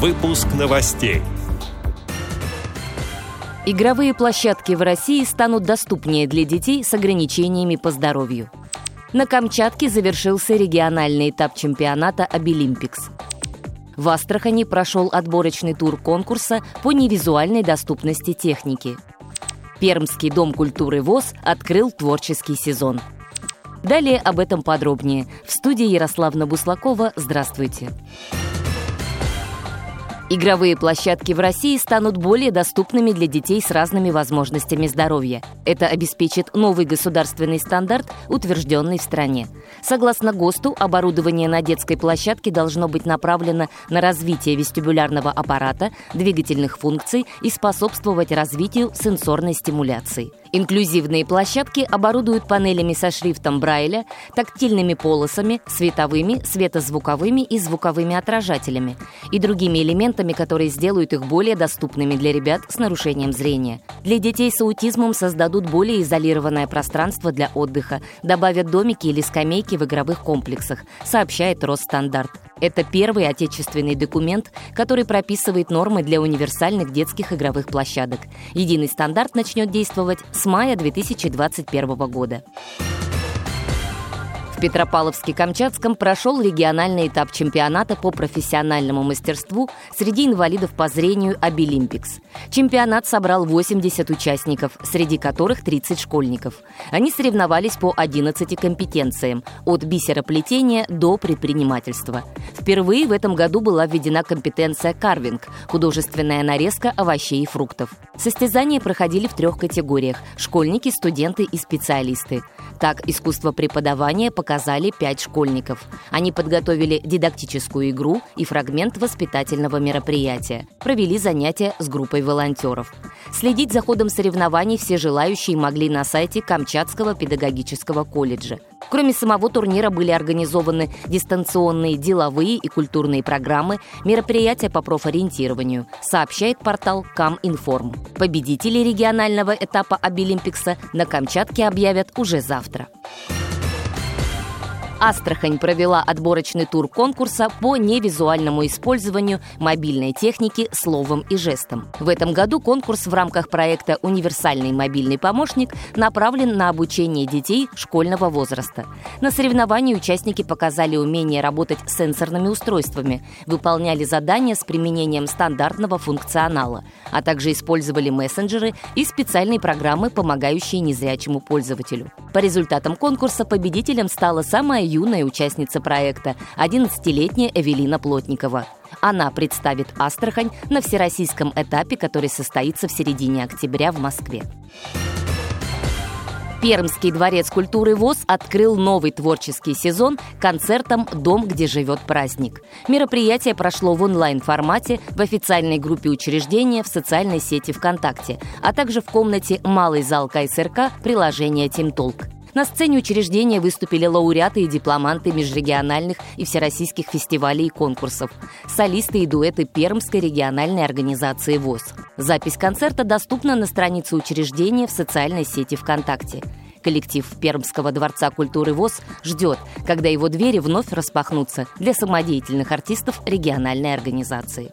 Выпуск новостей. Игровые площадки в России станут доступнее для детей с ограничениями по здоровью. На Камчатке завершился региональный этап чемпионата «Обилимпикс». В Астрахани прошел отборочный тур конкурса по невизуальной доступности техники. Пермский дом культуры ВОЗ открыл творческий сезон. Далее об этом подробнее. В студии Ярославна Буслакова. Здравствуйте. Здравствуйте. Игровые площадки в России станут более доступными для детей с разными возможностями здоровья. Это обеспечит новый государственный стандарт, утвержденный в стране. Согласно ГОСТу, оборудование на детской площадке должно быть направлено на развитие вестибулярного аппарата, двигательных функций и способствовать развитию сенсорной стимуляции. Инклюзивные площадки оборудуют панелями со шрифтом Брайля, тактильными полосами, световыми, светозвуковыми и звуковыми отражателями и другими элементами, которые сделают их более доступными для ребят с нарушением зрения. Для детей с аутизмом создадут более изолированное пространство для отдыха, добавят домики или скамейки в игровых комплексах, сообщает Росстандарт. Это первый отечественный документ, который прописывает нормы для универсальных детских игровых площадок. Единый стандарт начнет действовать с мая 2021 года. В Петропавловске-Камчатском прошел региональный этап чемпионата по профессиональному мастерству среди инвалидов по зрению «Обилимпикс». Чемпионат собрал 80 участников, среди которых 30 школьников. Они соревновались по 11 компетенциям – от бисероплетения до предпринимательства. Впервые в этом году была введена компетенция «карвинг» – художественная нарезка овощей и фруктов. Состязания проходили в трех категориях – школьники, студенты и специалисты. Так, искусство преподавания показали пять школьников. Они подготовили дидактическую игру и фрагмент воспитательного мероприятия. Провели занятия с группой волонтеров. Следить за ходом соревнований все желающие могли на сайте Камчатского педагогического колледжа. Кроме самого турнира были организованы дистанционные деловые и культурные программы, мероприятия по профориентированию, сообщает портал Каминформ. Победители регионального этапа Обилимпикса на Камчатке объявят уже завтра. Астрахань провела отборочный тур конкурса по невизуальному использованию мобильной техники словом и жестом. В этом году конкурс в рамках проекта «Универсальный мобильный помощник» направлен на обучение детей школьного возраста. На соревновании участники показали умение работать сенсорными устройствами, выполняли задания с применением стандартного функционала, а также использовали мессенджеры и специальные программы, помогающие незрячему пользователю. По результатам конкурса победителем стала самая юная участница проекта, 11-летняя Эвелина Плотникова. Она представит Астрахань на всероссийском этапе, который состоится в середине октября в Москве. Пермский дворец культуры ВОЗ открыл новый творческий сезон концертом «Дом, где живет праздник». Мероприятие прошло в онлайн-формате в официальной группе учреждения в социальной сети ВКонтакте, а также в комнате «Малый зал КСРК» приложения «Тимтолк». На сцене учреждения выступили лауреаты и дипломанты межрегиональных и всероссийских фестивалей и конкурсов, солисты и дуэты Пермской региональной организации ВОЗ. Запись концерта доступна на странице учреждения в социальной сети ВКонтакте. Коллектив Пермского дворца культуры ВОЗ ждет, когда его двери вновь распахнутся для самодеятельных артистов региональной организации.